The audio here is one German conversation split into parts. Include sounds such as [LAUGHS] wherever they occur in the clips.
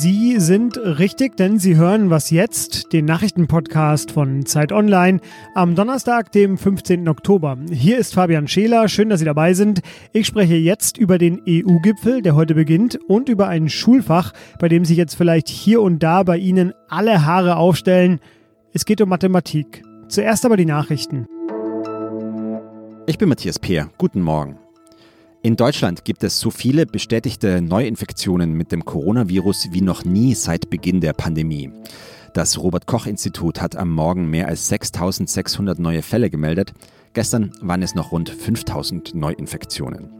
Sie sind richtig, denn Sie hören Was jetzt, den Nachrichtenpodcast von Zeit Online am Donnerstag, dem 15. Oktober. Hier ist Fabian Scheler, schön, dass Sie dabei sind. Ich spreche jetzt über den EU-Gipfel, der heute beginnt, und über ein Schulfach, bei dem sich jetzt vielleicht hier und da bei Ihnen alle Haare aufstellen. Es geht um Mathematik. Zuerst aber die Nachrichten. Ich bin Matthias Peer. Guten Morgen. In Deutschland gibt es so viele bestätigte Neuinfektionen mit dem Coronavirus wie noch nie seit Beginn der Pandemie. Das Robert Koch Institut hat am Morgen mehr als 6600 neue Fälle gemeldet. Gestern waren es noch rund 5000 Neuinfektionen.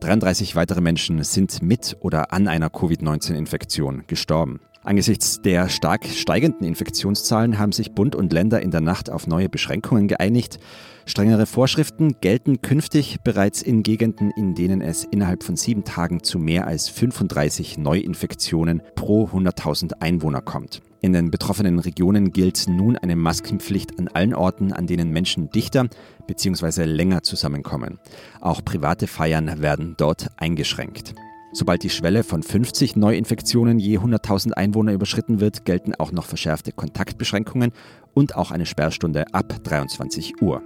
33 weitere Menschen sind mit oder an einer Covid-19-Infektion gestorben. Angesichts der stark steigenden Infektionszahlen haben sich Bund und Länder in der Nacht auf neue Beschränkungen geeinigt. Strengere Vorschriften gelten künftig bereits in Gegenden, in denen es innerhalb von sieben Tagen zu mehr als 35 Neuinfektionen pro 100.000 Einwohner kommt. In den betroffenen Regionen gilt nun eine Maskenpflicht an allen Orten, an denen Menschen dichter bzw. länger zusammenkommen. Auch private Feiern werden dort eingeschränkt. Sobald die Schwelle von 50 Neuinfektionen je 100.000 Einwohner überschritten wird, gelten auch noch verschärfte Kontaktbeschränkungen und auch eine Sperrstunde ab 23 Uhr.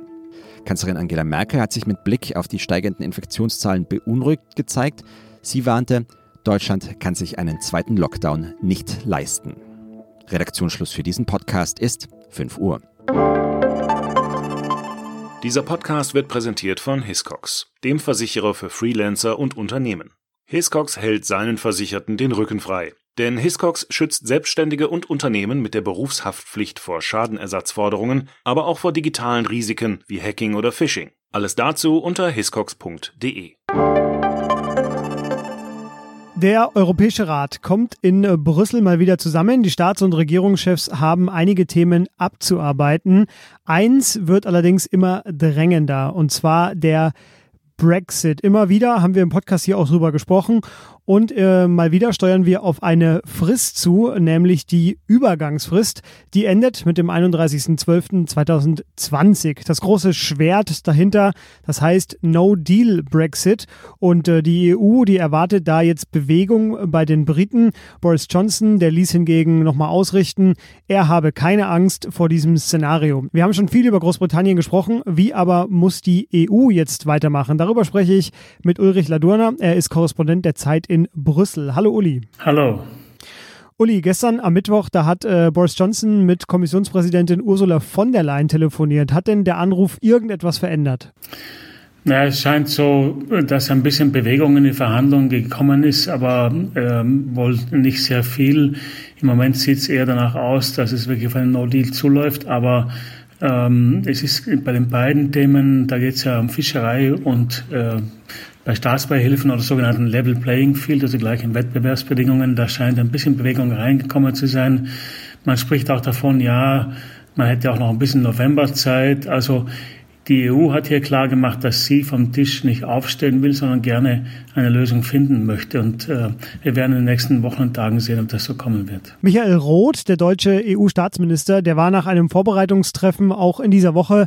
Kanzlerin Angela Merkel hat sich mit Blick auf die steigenden Infektionszahlen beunruhigt gezeigt. Sie warnte, Deutschland kann sich einen zweiten Lockdown nicht leisten. Redaktionsschluss für diesen Podcast ist 5 Uhr. Dieser Podcast wird präsentiert von Hiscox, dem Versicherer für Freelancer und Unternehmen. Hiscox hält seinen Versicherten den Rücken frei. Denn Hiscox schützt Selbstständige und Unternehmen mit der Berufshaftpflicht vor Schadenersatzforderungen, aber auch vor digitalen Risiken wie Hacking oder Phishing. Alles dazu unter hiscox.de. Der Europäische Rat kommt in Brüssel mal wieder zusammen. Die Staats- und Regierungschefs haben einige Themen abzuarbeiten. Eins wird allerdings immer drängender, und zwar der Brexit. Immer wieder haben wir im Podcast hier auch drüber gesprochen und äh, mal wieder steuern wir auf eine Frist zu, nämlich die Übergangsfrist. Die endet mit dem 31.12.2020. Das große Schwert dahinter, das heißt No Deal Brexit. Und äh, die EU, die erwartet da jetzt Bewegung bei den Briten. Boris Johnson, der ließ hingegen nochmal ausrichten, er habe keine Angst vor diesem Szenario. Wir haben schon viel über Großbritannien gesprochen. Wie aber muss die EU jetzt weitermachen? Darüber spreche ich mit Ulrich Ladurner. Er ist Korrespondent der Zeit in in Brüssel. Hallo Uli. Hallo. Uli, gestern am Mittwoch, da hat äh, Boris Johnson mit Kommissionspräsidentin Ursula von der Leyen telefoniert. Hat denn der Anruf irgendetwas verändert? Na, es scheint so, dass ein bisschen Bewegung in die Verhandlungen gekommen ist, aber ähm, wohl nicht sehr viel. Im Moment sieht es eher danach aus, dass es wirklich auf einen No-Deal zuläuft, aber ähm, es ist bei den beiden Themen, da geht es ja um Fischerei und äh, bei Staatsbeihilfen oder sogenannten Level Playing Field, also gleichen Wettbewerbsbedingungen, da scheint ein bisschen Bewegung reingekommen zu sein. Man spricht auch davon, ja, man hätte auch noch ein bisschen Novemberzeit. Also die EU hat hier klar gemacht, dass sie vom Tisch nicht aufstehen will, sondern gerne eine Lösung finden möchte. Und äh, wir werden in den nächsten Wochen und Tagen sehen, ob das so kommen wird. Michael Roth, der deutsche EU-Staatsminister, der war nach einem Vorbereitungstreffen auch in dieser Woche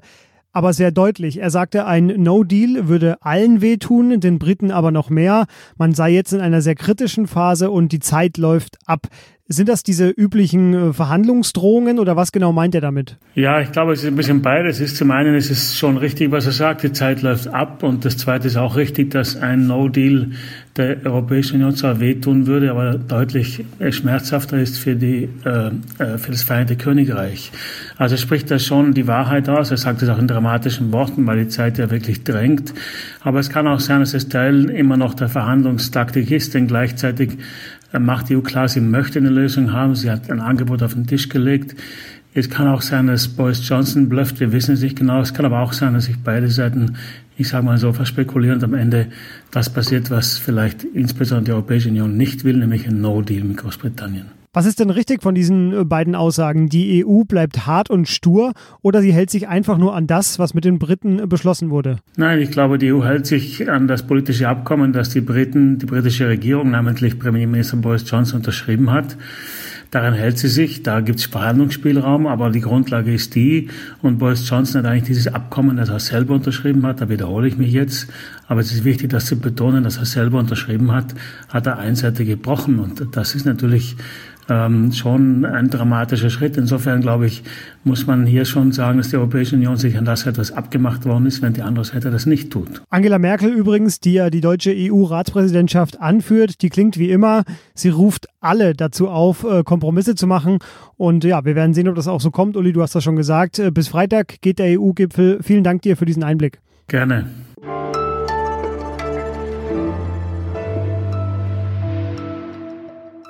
aber sehr deutlich. Er sagte, ein No-Deal würde allen wehtun, den Briten aber noch mehr. Man sei jetzt in einer sehr kritischen Phase und die Zeit läuft ab. Sind das diese üblichen äh, Verhandlungsdrohungen oder was genau meint er damit? Ja, ich glaube, es ist ein bisschen beides. Es ist zum einen, es ist schon richtig, was er sagt, die Zeit läuft ab und das zweite ist auch richtig, dass ein No-Deal der Europäischen Union zwar wehtun würde, aber deutlich schmerzhafter ist für, die, äh, äh für das Vereinigte Königreich. Also spricht er schon die Wahrheit aus. Er sagt es auch in dramatischen Worten, weil die Zeit ja wirklich drängt. Aber es kann auch sein, dass es Teil immer noch der Verhandlungstaktik ist, denn gleichzeitig macht die EU klar, sie möchte eine Lösung haben. Sie hat ein Angebot auf den Tisch gelegt. Es kann auch sein, dass Boris Johnson blufft. Wir wissen es nicht genau. Es kann aber auch sein, dass sich beide Seiten, ich sage mal so, verspekulieren und am Ende das passiert, was vielleicht insbesondere die Europäische Union nicht will, nämlich ein No-Deal mit Großbritannien. Was ist denn richtig von diesen äh, beiden Aussagen? Die EU bleibt hart und stur oder sie hält sich einfach nur an das, was mit den Briten äh, beschlossen wurde? Nein, ich glaube, die EU hält sich an das politische Abkommen, das die Briten, die britische Regierung, namentlich Premierminister Boris Johnson, unterschrieben hat. Daran hält sie sich. Da gibt es Verhandlungsspielraum, aber die Grundlage ist die. Und Boris Johnson hat eigentlich dieses Abkommen, das er selber unterschrieben hat, da wiederhole ich mich jetzt, aber es ist wichtig, das zu betonen, dass er selber unterschrieben hat, hat er einseitig gebrochen. Und das ist natürlich ähm, schon ein dramatischer Schritt. Insofern glaube ich, muss man hier schon sagen, dass die Europäische Union sich an das etwas abgemacht worden ist, wenn die andere Seite das nicht tut. Angela Merkel übrigens, die ja die deutsche EU-Ratspräsidentschaft anführt, die klingt wie immer. Sie ruft alle dazu auf, äh, Kompromisse zu machen. Und ja, wir werden sehen, ob das auch so kommt. Uli, du hast das schon gesagt. Äh, bis Freitag geht der EU-Gipfel. Vielen Dank dir für diesen Einblick. Gerne.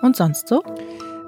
Und sonst so?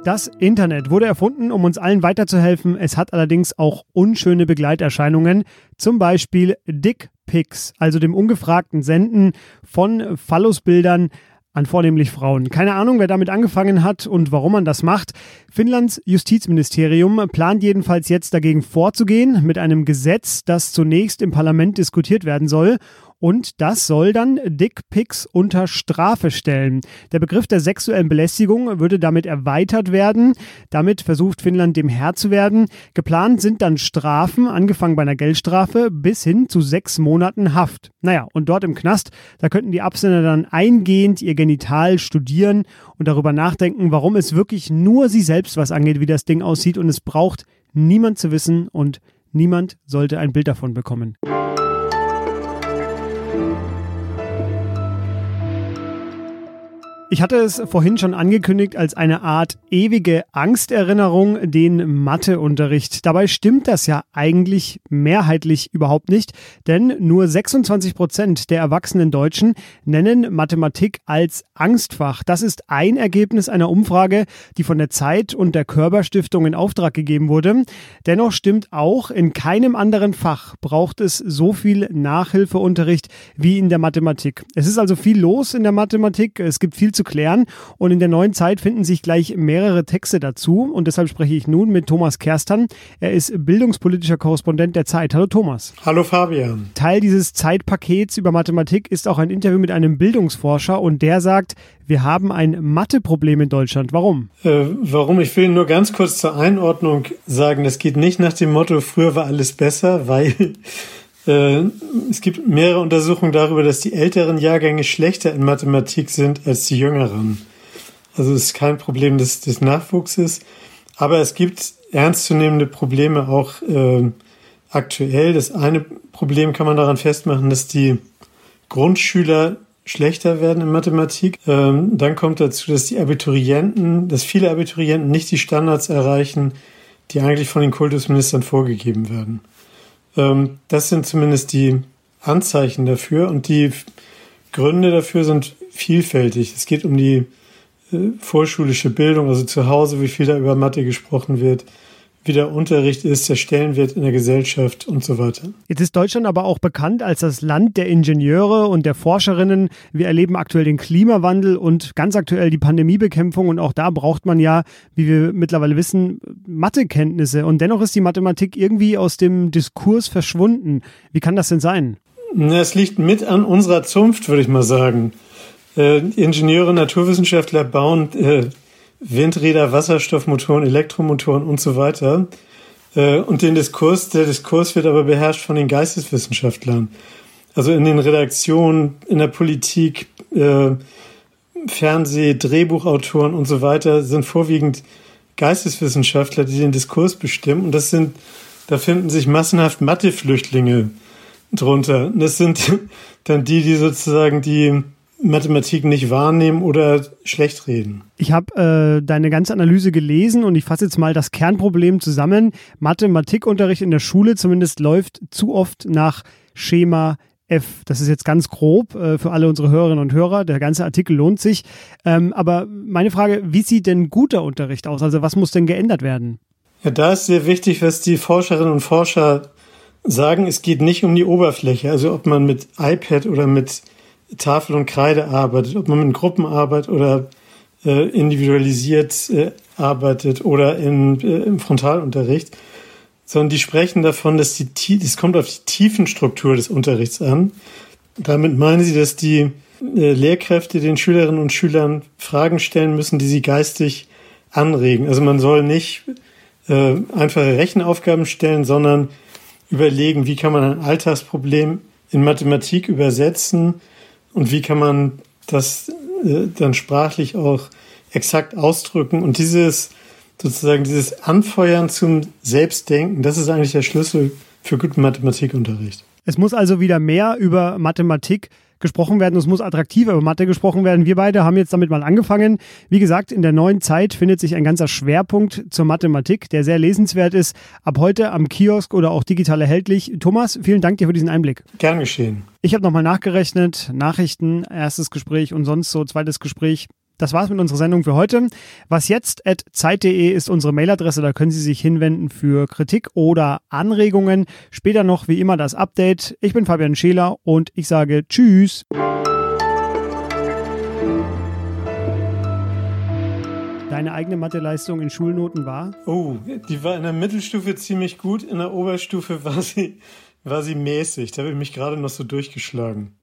Das Internet wurde erfunden, um uns allen weiterzuhelfen. Es hat allerdings auch unschöne Begleiterscheinungen, zum Beispiel Dickpics, also dem ungefragten Senden von Phallusbildern an vornehmlich Frauen. Keine Ahnung, wer damit angefangen hat und warum man das macht. Finnlands Justizministerium plant jedenfalls jetzt dagegen vorzugehen mit einem Gesetz, das zunächst im Parlament diskutiert werden soll und das soll dann Dickpics unter Strafe stellen. Der Begriff der sexuellen Belästigung würde damit erweitert werden. Damit versucht Finnland dem Herr zu werden. Geplant sind dann Strafen, angefangen bei einer Geldstrafe bis hin zu sechs Monaten Haft. Naja, und dort im Knast, da könnten die Absender dann eingehend ihr Genital studieren und darüber nachdenken, warum es wirklich nur sie selbst was angeht, wie das Ding aussieht und es braucht niemand zu wissen und niemand sollte ein Bild davon bekommen. Ich hatte es vorhin schon angekündigt als eine Art ewige Angsterinnerung, den Matheunterricht. Dabei stimmt das ja eigentlich mehrheitlich überhaupt nicht, denn nur 26 Prozent der erwachsenen Deutschen nennen Mathematik als Angstfach. Das ist ein Ergebnis einer Umfrage, die von der Zeit und der Körperstiftung in Auftrag gegeben wurde. Dennoch stimmt auch, in keinem anderen Fach braucht es so viel Nachhilfeunterricht wie in der Mathematik. Es ist also viel los in der Mathematik. Es gibt viel zu zu klären. Und in der neuen Zeit finden sich gleich mehrere Texte dazu. Und deshalb spreche ich nun mit Thomas Kerstern. Er ist bildungspolitischer Korrespondent der Zeit. Hallo Thomas. Hallo Fabian. Teil dieses Zeitpakets über Mathematik ist auch ein Interview mit einem Bildungsforscher und der sagt, wir haben ein Matheproblem in Deutschland. Warum? Äh, warum? Ich will nur ganz kurz zur Einordnung sagen, es geht nicht nach dem Motto, früher war alles besser, weil es gibt mehrere Untersuchungen darüber, dass die älteren Jahrgänge schlechter in Mathematik sind als die jüngeren. Also es ist kein Problem des, des Nachwuchses. Aber es gibt ernstzunehmende Probleme auch äh, aktuell. Das eine Problem kann man daran festmachen, dass die Grundschüler schlechter werden in Mathematik. Ähm, dann kommt dazu, dass die Abiturienten, dass viele Abiturienten nicht die Standards erreichen, die eigentlich von den Kultusministern vorgegeben werden. Ähm, das sind zumindest die Anzeichen dafür und die Gründe dafür sind vielfältig. Es geht um die äh, vorschulische Bildung, also zu Hause, wie viel da über Mathe gesprochen wird, wie der Unterricht ist, der Stellenwert in der Gesellschaft und so weiter. Jetzt ist Deutschland aber auch bekannt als das Land der Ingenieure und der Forscherinnen. Wir erleben aktuell den Klimawandel und ganz aktuell die Pandemiebekämpfung und auch da braucht man ja, wie wir mittlerweile wissen, Mathekenntnisse und dennoch ist die Mathematik irgendwie aus dem Diskurs verschwunden. Wie kann das denn sein? Es liegt mit an unserer Zunft, würde ich mal sagen. Äh, Ingenieure, Naturwissenschaftler bauen äh, Windräder, Wasserstoffmotoren, Elektromotoren und so weiter. Äh, und den Diskurs, der Diskurs wird aber beherrscht von den Geisteswissenschaftlern. Also in den Redaktionen, in der Politik, äh, Fernseh, Drehbuchautoren und so weiter sind vorwiegend Geisteswissenschaftler, die den Diskurs bestimmen. Und das sind, da finden sich massenhaft Matheflüchtlinge drunter. Und das sind [LAUGHS] dann die, die sozusagen die Mathematik nicht wahrnehmen oder schlecht reden. Ich habe äh, deine ganze Analyse gelesen und ich fasse jetzt mal das Kernproblem zusammen. Mathematikunterricht in der Schule zumindest läuft zu oft nach Schema F. Das ist jetzt ganz grob äh, für alle unsere Hörerinnen und Hörer. Der ganze Artikel lohnt sich. Ähm, aber meine Frage, wie sieht denn guter Unterricht aus? Also was muss denn geändert werden? Ja, da ist sehr wichtig, was die Forscherinnen und Forscher sagen. Es geht nicht um die Oberfläche. Also ob man mit iPad oder mit Tafel und Kreide arbeitet, ob man mit Gruppen arbeitet oder äh, individualisiert äh, arbeitet oder in, äh, im Frontalunterricht, sondern die sprechen davon, dass die, es kommt auf die Tiefenstruktur des Unterrichts an. Damit meinen sie, dass die äh, Lehrkräfte den Schülerinnen und Schülern Fragen stellen müssen, die sie geistig anregen. Also man soll nicht äh, einfache Rechenaufgaben stellen, sondern überlegen, wie kann man ein Alltagsproblem in Mathematik übersetzen und wie kann man das äh, dann sprachlich auch exakt ausdrücken. Und dieses sozusagen dieses Anfeuern zum Selbstdenken, das ist eigentlich der Schlüssel für guten Mathematikunterricht. Es muss also wieder mehr über Mathematik gesprochen werden. Es muss attraktiver über Mathe gesprochen werden. Wir beide haben jetzt damit mal angefangen. Wie gesagt, in der neuen Zeit findet sich ein ganzer Schwerpunkt zur Mathematik, der sehr lesenswert ist. Ab heute am Kiosk oder auch digital erhältlich. Thomas, vielen Dank dir für diesen Einblick. Gern geschehen. Ich habe nochmal nachgerechnet. Nachrichten, erstes Gespräch und sonst so zweites Gespräch das war's mit unserer Sendung für heute. Was jetzt at zeit.de ist unsere Mailadresse, da können Sie sich hinwenden für Kritik oder Anregungen. Später noch wie immer das Update. Ich bin Fabian Scheler und ich sage Tschüss. Deine eigene Matheleistung in Schulnoten war? Oh, die war in der Mittelstufe ziemlich gut, in der Oberstufe war sie, war sie mäßig. Da habe ich mich gerade noch so durchgeschlagen.